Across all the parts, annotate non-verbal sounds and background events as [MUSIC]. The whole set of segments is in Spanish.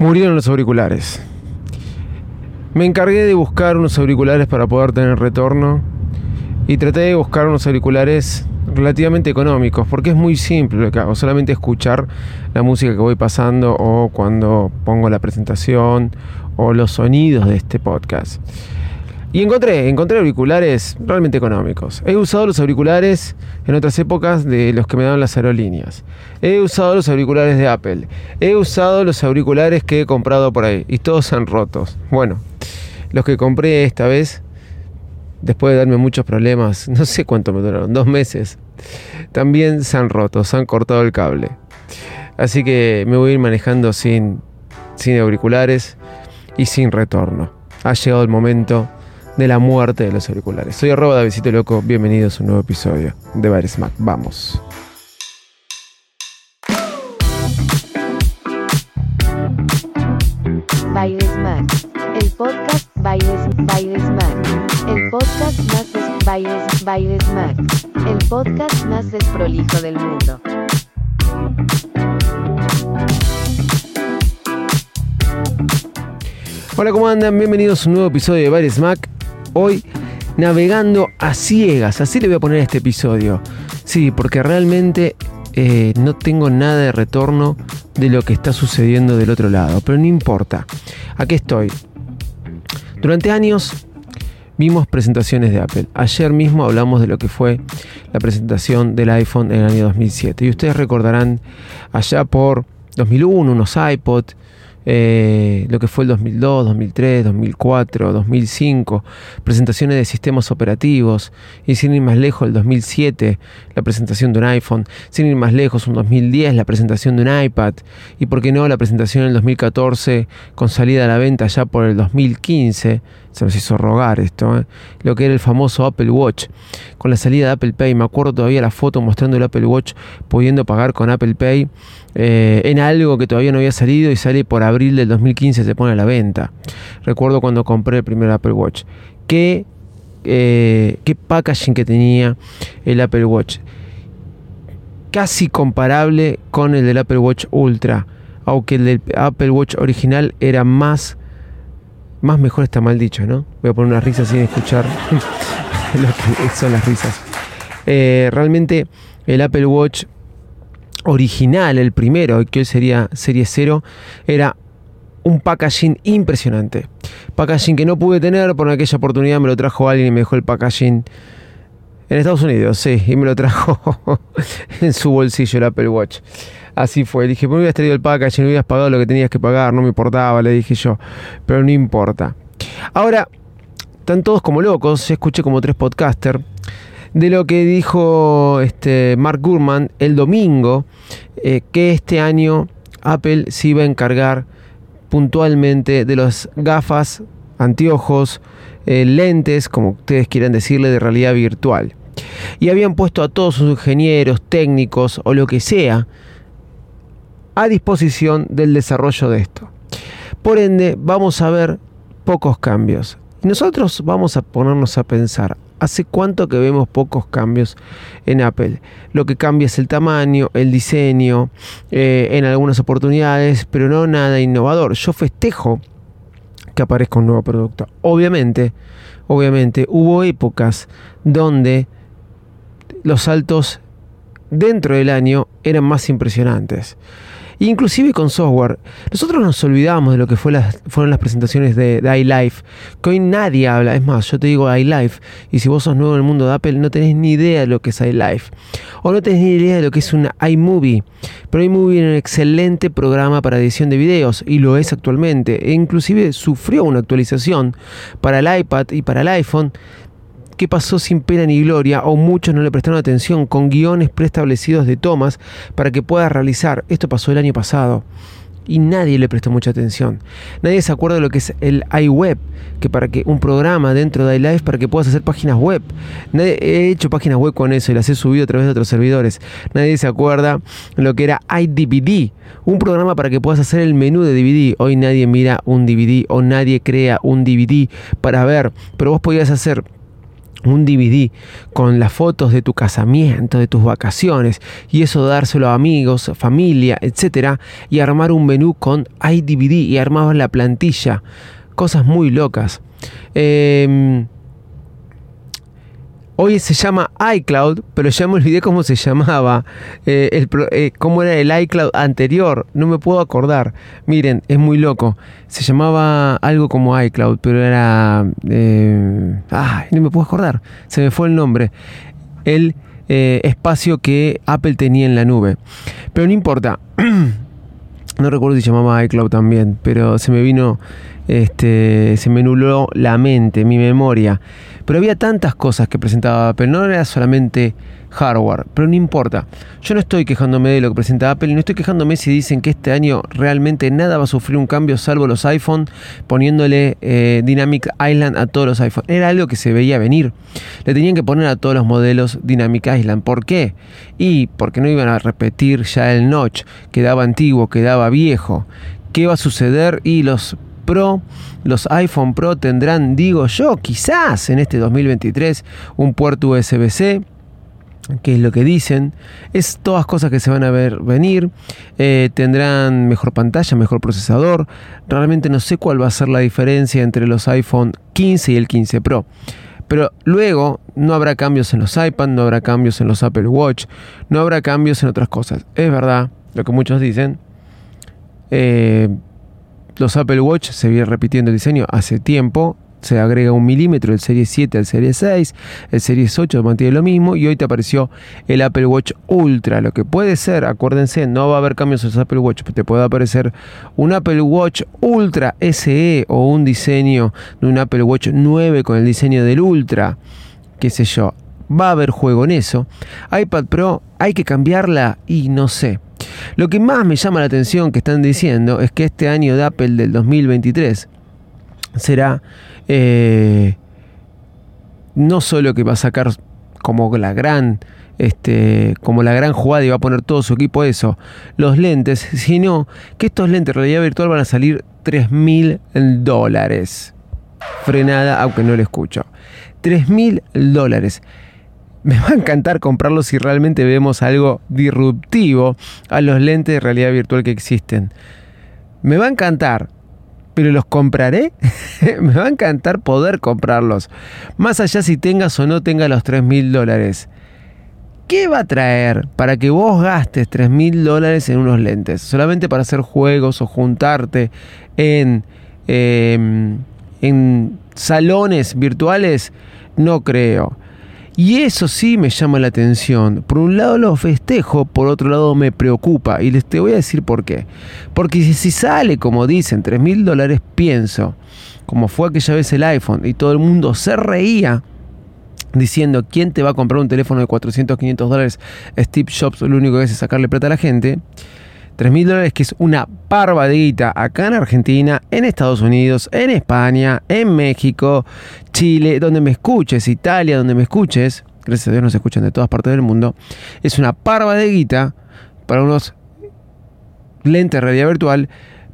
Murieron los auriculares. Me encargué de buscar unos auriculares para poder tener retorno y traté de buscar unos auriculares relativamente económicos porque es muy simple que hago, solamente escuchar la música que voy pasando o cuando pongo la presentación o los sonidos de este podcast. Y encontré, encontré auriculares realmente económicos. He usado los auriculares en otras épocas de los que me daban las aerolíneas. He usado los auriculares de Apple. He usado los auriculares que he comprado por ahí. Y todos se han rotos. Bueno, los que compré esta vez, después de darme muchos problemas, [LAUGHS] no sé cuánto me duraron, dos meses, también se han roto, se han cortado el cable. Así que me voy a ir manejando sin, sin auriculares y sin retorno. Ha llegado el momento de la muerte de los auriculares. Soy arroba Davidito Loco, bienvenidos a un nuevo episodio de Bar Smack. Vamos. Baile Smack, el podcast Baile, Baile Smack, el podcast más des, Smack, el podcast más desprolijo del mundo. Hola, ¿cómo andan? Bienvenidos a un nuevo episodio de Bar Smack. Hoy navegando a ciegas, así le voy a poner este episodio. Sí, porque realmente eh, no tengo nada de retorno de lo que está sucediendo del otro lado, pero no importa. Aquí estoy. Durante años vimos presentaciones de Apple. Ayer mismo hablamos de lo que fue la presentación del iPhone en el año 2007. Y ustedes recordarán allá por 2001 unos iPod, eh, lo que fue el 2002, 2003, 2004, 2005, presentaciones de sistemas operativos, y sin ir más lejos, el 2007, la presentación de un iPhone, sin ir más lejos, un 2010, la presentación de un iPad, y por qué no, la presentación en el 2014, con salida a la venta ya por el 2015, se nos hizo rogar esto, ¿eh? lo que era el famoso Apple Watch, con la salida de Apple Pay, me acuerdo todavía la foto mostrando el Apple Watch pudiendo pagar con Apple Pay eh, en algo que todavía no había salido y sale por abril del 2015, se pone a la venta. Recuerdo cuando compré el primer Apple Watch. ¿Qué, eh, qué packaging que tenía el Apple Watch? Casi comparable con el del Apple Watch Ultra, aunque el del Apple Watch original era más más mejor está mal dicho, ¿no? Voy a poner una risa sin escuchar [LAUGHS] lo que son las risas. Eh, realmente el Apple Watch original, el primero, que hoy sería serie 0, era un packaging impresionante. Packaging que no pude tener, por aquella oportunidad me lo trajo alguien y me dejó el packaging en Estados Unidos, sí, y me lo trajo [LAUGHS] en su bolsillo el Apple Watch. Así fue. Le dije, ¿por qué hubieras traído el packaging? No hubieras pagado lo que tenías que pagar, no me importaba, le dije yo. Pero no importa. Ahora, están todos como locos. Escuché como tres podcasters de lo que dijo este Mark Gurman el domingo, eh, que este año Apple se iba a encargar puntualmente de las gafas, anteojos, eh, lentes, como ustedes quieran decirle, de realidad virtual. Y habían puesto a todos sus ingenieros, técnicos o lo que sea a disposición del desarrollo de esto. Por ende, vamos a ver pocos cambios. Nosotros vamos a ponernos a pensar, ¿hace cuánto que vemos pocos cambios en Apple? Lo que cambia es el tamaño, el diseño, eh, en algunas oportunidades, pero no nada innovador. Yo festejo que aparezca un nuevo producto. Obviamente, obviamente, hubo épocas donde los saltos dentro del año eran más impresionantes. Inclusive con software. Nosotros nos olvidamos de lo que fueron las presentaciones de, iLife, que hoy nadie habla. Es más, yo te digo iLife, y si vos sos nuevo en el mundo de Apple, no tenés ni idea de lo que es iLife. O no tenés ni idea de lo que es una iMovie. Pero iMovie es un excelente programa para edición de videos, y lo es actualmente. E inclusive sufrió una actualización para el iPad y para el iPhone qué pasó sin pena ni gloria o muchos no le prestaron atención con guiones preestablecidos de tomas para que pueda realizar. Esto pasó el año pasado y nadie le prestó mucha atención. Nadie se acuerda de lo que es el iWeb, que para que un programa dentro de iLife para que puedas hacer páginas web. Nadie, he hecho páginas web con eso y las he subido a través de otros servidores. Nadie se acuerda lo que era iDVD, un programa para que puedas hacer el menú de DVD. Hoy nadie mira un DVD o nadie crea un DVD para ver, pero vos podías hacer un DVD con las fotos de tu casamiento, de tus vacaciones y eso dárselo a amigos, familia, etcétera y armar un menú con iDVD y armabas la plantilla, cosas muy locas. Eh, Hoy se llama iCloud, pero ya me olvidé cómo se llamaba, eh, el, eh, cómo era el iCloud anterior, no me puedo acordar. Miren, es muy loco. Se llamaba algo como iCloud, pero era... Eh, ay, no me puedo acordar, se me fue el nombre. El espacio que Apple tenía en la nube. Pero no importa. [CLEARS THROAT] no recuerdo si llamaba iCloud también, pero se me vino este, se me nubló la mente, mi memoria. Pero había tantas cosas que presentaba Apple, no era solamente hardware, pero no importa. Yo no estoy quejándome de lo que presenta Apple no estoy quejándome si dicen que este año realmente nada va a sufrir un cambio salvo los iPhone poniéndole eh, Dynamic Island a todos los iPhone. Era algo que se veía venir. Le tenían que poner a todos los modelos Dynamic Island. ¿Por qué? Y porque no iban a repetir ya el notch, quedaba antiguo, quedaba viejo. ¿Qué va a suceder? Y los Pro, los iPhone Pro tendrán, digo yo, quizás en este 2023 un puerto USB-C que es lo que dicen, es todas cosas que se van a ver venir, eh, tendrán mejor pantalla, mejor procesador, realmente no sé cuál va a ser la diferencia entre los iPhone 15 y el 15 Pro. Pero luego no habrá cambios en los iPad, no habrá cambios en los Apple Watch, no habrá cambios en otras cosas. Es verdad, lo que muchos dicen. Eh, los Apple Watch se viene repitiendo el diseño hace tiempo. Se agrega un milímetro del Serie 7 al Serie 6, el Serie 8 mantiene lo mismo y hoy te apareció el Apple Watch Ultra. Lo que puede ser, acuérdense, no va a haber cambios en los Apple Watch, te puede aparecer un Apple Watch Ultra SE o un diseño de un Apple Watch 9 con el diseño del Ultra, qué sé yo. Va a haber juego en eso. iPad Pro, hay que cambiarla y no sé. Lo que más me llama la atención que están diciendo es que este año de Apple del 2023 será eh, no solo que va a sacar como la gran este, como la gran jugada y va a poner todo su equipo eso, los lentes, sino que estos lentes de realidad virtual van a salir 3 mil dólares. Frenada, aunque no lo escucho. 3 mil dólares me va a encantar comprarlo si realmente vemos algo disruptivo a los lentes de realidad virtual que existen. Me va a encantar, pero los compraré. [LAUGHS] me va a encantar poder comprarlos. Más allá si tengas o no tengas los 3 mil dólares. ¿Qué va a traer para que vos gastes 3 mil dólares en unos lentes? ¿Solamente para hacer juegos o juntarte en, em, en salones virtuales? No creo. Y eso sí me llama la atención. Por un lado lo festejo, por otro lado me preocupa. Y les te voy a decir por qué. Porque si, sale, como dicen, 3 mil dólares, pienso, como fue aquella vez el iPhone y todo el mundo se reía diciendo quién te va a comprar un teléfono de 400, 500 dólares. Steve Jobs lo único que hace es sacarle plata a la gente. 3 mil dólares, que es una guita acá en Argentina, en Estados Unidos, en España, en México, Chile, donde me escuches, Italia, donde me escuches. Gracias a Dios nos escuchan de todas partes del mundo. Es una parva de guita para unos lentes de realidad virtual.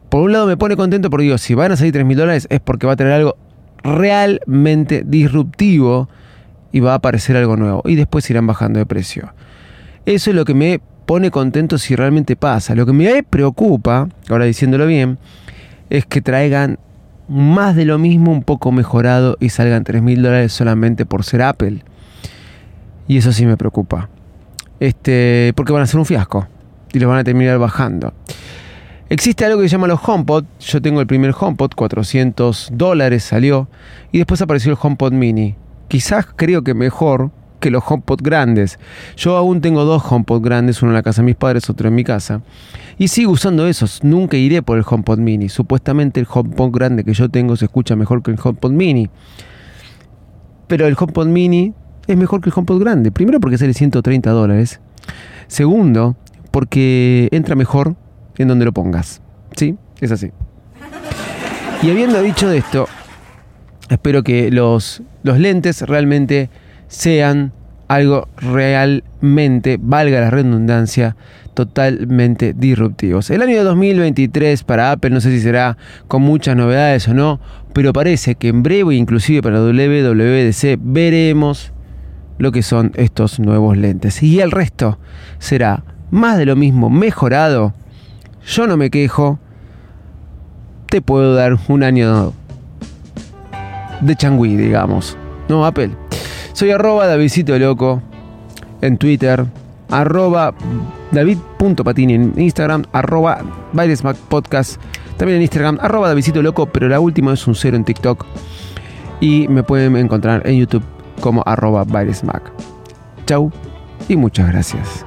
Por un lado me pone contento porque digo, si van a salir 3 mil dólares es porque va a tener algo realmente disruptivo y va a aparecer algo nuevo. Y después irán bajando de precio. Eso es lo que me pone contento si realmente pasa. Lo que me preocupa, ahora diciéndolo bien, es que traigan más de lo mismo un poco mejorado y salgan 3 mil dólares solamente por ser Apple. Y eso sí me preocupa. este, porque van a ser un fiasco y los van a terminar bajando. Existe algo que se llama los HomePod. Yo tengo el primer HomePod, 400 dólares salió. Y después apareció el HomePod Mini. Quizás creo que mejor que los HomePod grandes. Yo aún tengo dos HomePod grandes, uno en la casa de mis padres, otro en mi casa. Y sigo usando esos. Nunca iré por el HomePod Mini. Supuestamente el HomePod grande que yo tengo se escucha mejor que el HomePod Mini. Pero el HomePod Mini es mejor que el HomePod grande. Primero porque sale 130 dólares. Segundo, porque entra mejor en donde lo pongas. ¿Sí? Es así. Y habiendo dicho esto, espero que los, los lentes realmente sean algo realmente, valga la redundancia, totalmente disruptivos. El año 2023 para Apple no sé si será con muchas novedades o no, pero parece que en breve, inclusive para WWDC, veremos lo que son estos nuevos lentes. Y el resto será más de lo mismo mejorado yo no me quejo. Te puedo dar un año de changüí, digamos. No, Apple. Soy arroba Davidcito Loco en Twitter, arroba David.patini en Instagram, arroba Podcast, también en Instagram, arroba Davidcito Loco, pero la última es un cero en TikTok. Y me pueden encontrar en YouTube como arroba Chau y muchas gracias.